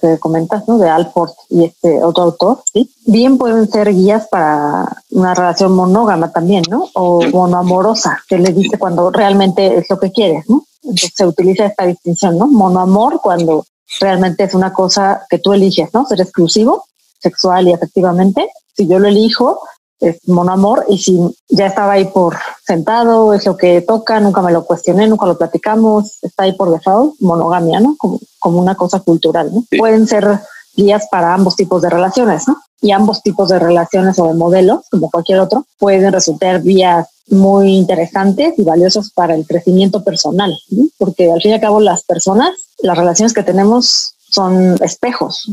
Speaker 2: que comentas, ¿no? De Alford y este otro autor, ¿sí? Bien pueden ser guías para una relación monógama también, ¿no? O monoamorosa, que le dice cuando realmente es lo que quieres, ¿no? Entonces se utiliza esta distinción, ¿no? Monoamor cuando realmente es una cosa que tú eliges, ¿no? Ser exclusivo, sexual y efectivamente. Si yo lo elijo, es monoamor y si ya estaba ahí por sentado, es lo que toca, nunca me lo cuestioné, nunca lo platicamos, está ahí por default, monogamia, ¿no? Como, como una cosa cultural, ¿no? Pueden ser guías para ambos tipos de relaciones, ¿no? Y ambos tipos de relaciones o de modelos, como cualquier otro, pueden resultar vías muy interesantes y valiosos para el crecimiento personal, ¿no? porque al fin y al cabo las personas, las relaciones que tenemos son espejos,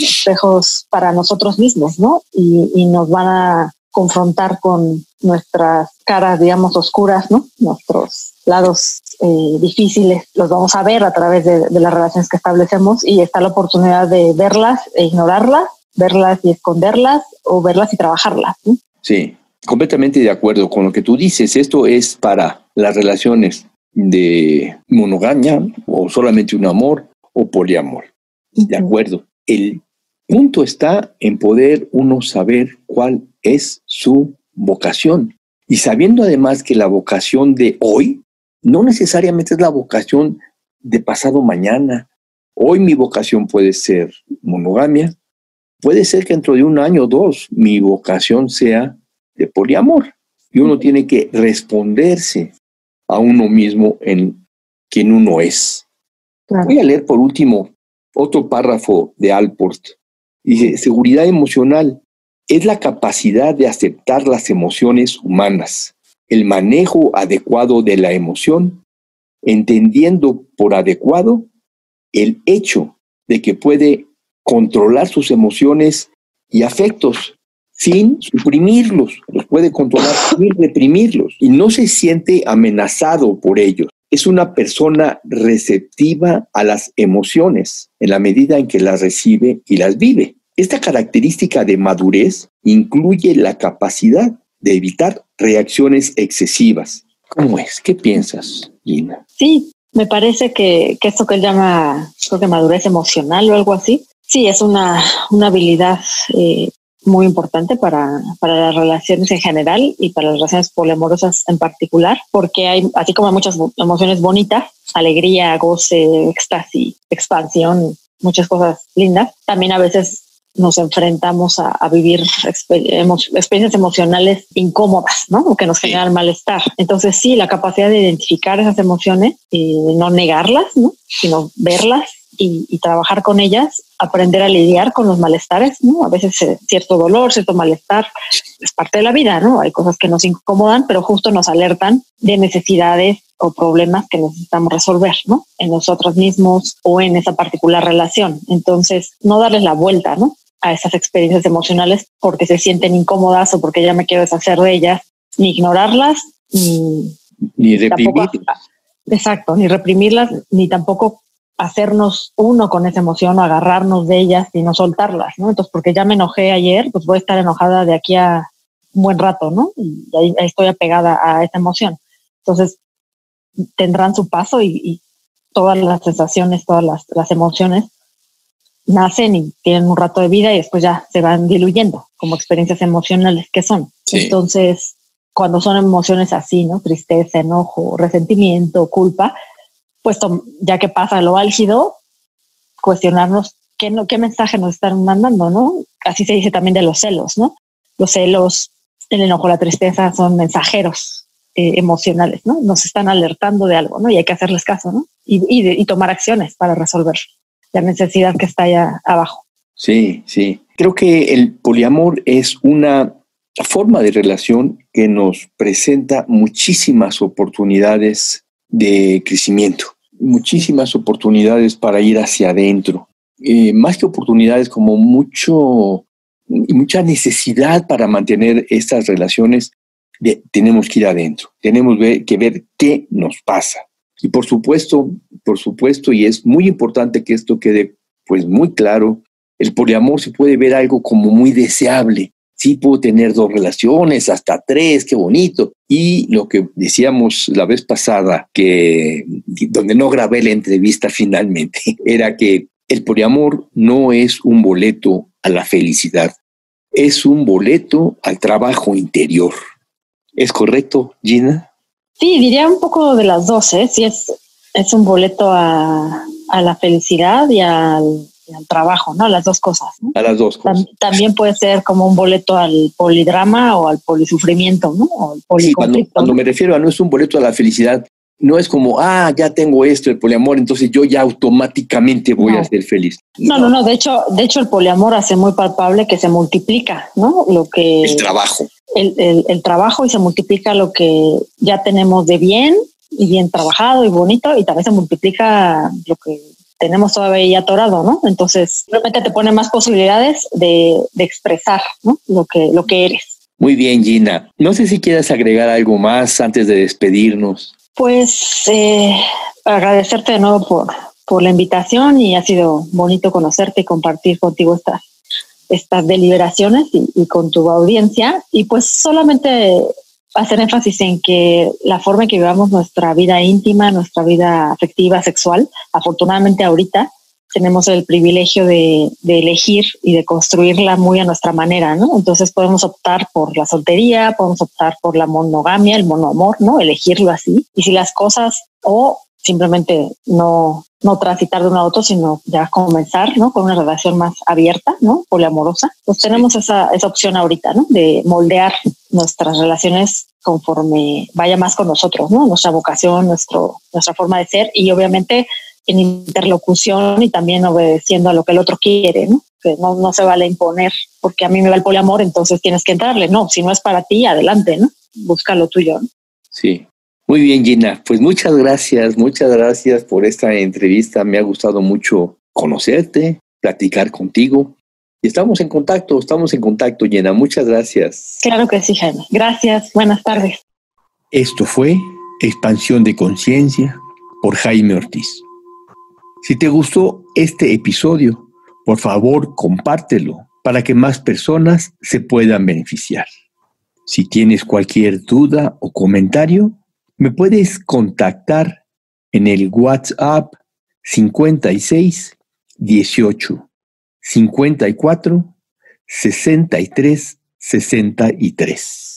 Speaker 2: espejos para nosotros mismos, ¿no? Y, y, nos van a confrontar con nuestras caras, digamos, oscuras, ¿no? Nuestros lados eh, difíciles, los vamos a ver a través de, las relaciones que establecemos y está la oportunidad de verlas e ignorarlas, verlas y esconderlas o verlas y trabajarlas.
Speaker 1: Sí, completamente de acuerdo con lo que tú dices. Esto es para las relaciones de monogamia o solamente un amor o poliamor. De acuerdo. El punto está en poder uno saber cuál es su vocación. Y sabiendo además que la vocación de hoy no necesariamente es la vocación de pasado mañana. Hoy mi vocación puede ser monogamia. Puede ser que dentro de un año o dos mi vocación sea de poliamor. Y uno tiene que responderse a uno mismo en quien uno es. Voy a leer por último otro párrafo de Alport. Dice, seguridad emocional es la capacidad de aceptar las emociones humanas, el manejo adecuado de la emoción, entendiendo por adecuado el hecho de que puede controlar sus emociones y afectos sin suprimirlos, los puede controlar sin reprimirlos y no se siente amenazado por ellos. Es una persona receptiva a las emociones en la medida en que las recibe y las vive. Esta característica de madurez incluye la capacidad de evitar reacciones excesivas. ¿Cómo es? ¿Qué piensas, Gina?
Speaker 2: Sí, me parece que, esto que él llama, creo que madurez emocional o algo así, sí, es una, una habilidad eh, muy importante para, para las relaciones en general y para las relaciones poliamorosas en particular, porque hay, así como hay muchas emociones bonitas, alegría, goce, éxtasis, expansión, muchas cosas lindas, también a veces nos enfrentamos a, vivir experiencias emocionales incómodas, ¿no? O que nos generan malestar. Entonces, sí, la capacidad de identificar esas emociones y no negarlas, ¿no? Sino verlas y, trabajar con ellas, aprender a lidiar con los malestares, ¿no? A veces eh, cierto dolor, cierto malestar es parte de la vida, ¿no? Hay cosas que nos incomodan, pero justo nos alertan de necesidades o problemas que necesitamos resolver, ¿no? En nosotros mismos o en esa particular relación. Entonces, no darles la vuelta, ¿no? A esas experiencias emocionales porque se sienten incómodas o porque ya me quiero deshacer de ellas, ni ignorarlas, ni,
Speaker 1: ni reprimirlas.
Speaker 2: exacto, ni reprimirlas, ni tampoco hacernos uno con esa emoción o agarrarnos de ellas y no soltarlas, ¿no? Entonces, porque ya me enojé ayer, pues voy a estar enojada de aquí a un buen rato, ¿no? Y ahí, estoy apegada a esa emoción. Entonces, tendrán su paso y, todas las sensaciones, todas las, las emociones nacen y tienen un rato de vida y después ya se van diluyendo como experiencias emocionales que son. Entonces, cuando son emociones así, ¿no? Tristeza, enojo, resentimiento, culpa, pues ya que pasa lo álgido, cuestionarnos qué, no, qué mensaje nos están mandando, ¿no? Así se dice también de los celos, ¿no? Los celos, el enojo, la tristeza son mensajeros eh, emocionales, ¿no? Nos están alertando de algo, ¿no? Y hay que hacerles caso, ¿no? Y, y tomar acciones para resolver la necesidad que está allá abajo.
Speaker 1: Sí, sí. Creo que el poliamor es una forma de relación que nos presenta muchísimas oportunidades de crecimiento, muchísimas oportunidades para ir hacia adentro, eh, más que oportunidades como mucho mucha necesidad para mantener estas relaciones tenemos que ir adentro, tenemos que ver qué nos pasa. Y por supuesto, por supuesto, y es muy importante que esto quede pues muy claro, el poliamor se puede ver algo como muy deseable. Sí puedo tener dos relaciones, hasta tres, qué bonito. Y lo que decíamos la vez pasada, que donde no grabé la entrevista finalmente, era que el poliamor no es un boleto a la felicidad, es un boleto al trabajo interior. ¿Es correcto, Gina?
Speaker 2: Sí, diría un poco de las dos, ¿eh? Sí, es, es un boleto a, la felicidad y al, trabajo, ¿no? Las dos cosas.
Speaker 1: A las dos cosas.
Speaker 2: También puede ser como un boleto al polidrama o al polisufrimiento, ¿no? O
Speaker 1: sí, cuando, me refiero a no es un boleto a la felicidad, no es como, ah, ya tengo esto, el poliamor, entonces yo ya automáticamente voy a ser feliz.
Speaker 2: No, no, no, de hecho, de hecho el poliamor hace muy palpable que se multiplica, ¿no? Lo que...
Speaker 1: El trabajo.
Speaker 2: El, el, trabajo y se multiplica lo que ya tenemos de bien y bien trabajado y bonito y también se multiplica lo que tenemos todavía atorado, ¿no? Entonces, realmente te pone más posibilidades de, de expresar, ¿no? Lo que, lo que eres.
Speaker 1: Muy bien, Gina. No sé si quieres agregar algo más antes de despedirnos.
Speaker 2: Pues eh, agradecerte de nuevo por, por la invitación y ha sido bonito conocerte y compartir contigo estas, estas deliberaciones y, con tu audiencia. Y pues solamente hacer énfasis en que la forma en que vivamos nuestra vida íntima, nuestra vida afectiva, sexual, afortunadamente ahorita tenemos el privilegio de, de, elegir y de construirla muy a nuestra manera, ¿no? Entonces podemos optar por la soltería, podemos optar por la monogamia, el monoamor, ¿no? Elegirlo así. Y si las cosas, o simplemente no, no transitar de uno a otro, sino ya comenzar, ¿no? Con una relación más abierta, ¿no? Poliamorosa. Pues tenemos esa, esa opción ahorita, ¿no? De moldear nuestras relaciones conforme vaya más con nosotros, ¿no? Nuestra vocación, nuestro, nuestra forma de ser y obviamente en interlocución y también obedeciendo a lo que el otro quiere, ¿no? Que no, no se vale imponer, porque a mí me va el poliamor, entonces tienes que entrarle. No, si no es para ti, adelante, ¿no? Busca lo tuyo.
Speaker 1: Sí. Muy bien, Gina. Pues muchas gracias, muchas gracias por esta entrevista. Me ha gustado mucho conocerte, platicar contigo. Y estamos en contacto, estamos en contacto, Gina. Muchas gracias.
Speaker 2: Claro que sí, Jaime. Gracias. Buenas tardes.
Speaker 1: Esto fue Expansión de Conciencia por Jaime Ortiz. Si te gustó este episodio, por favor compártelo para que más personas se puedan beneficiar. Si tienes cualquier duda o comentario, me puedes contactar en el WhatsApp 56 18 54 63 63.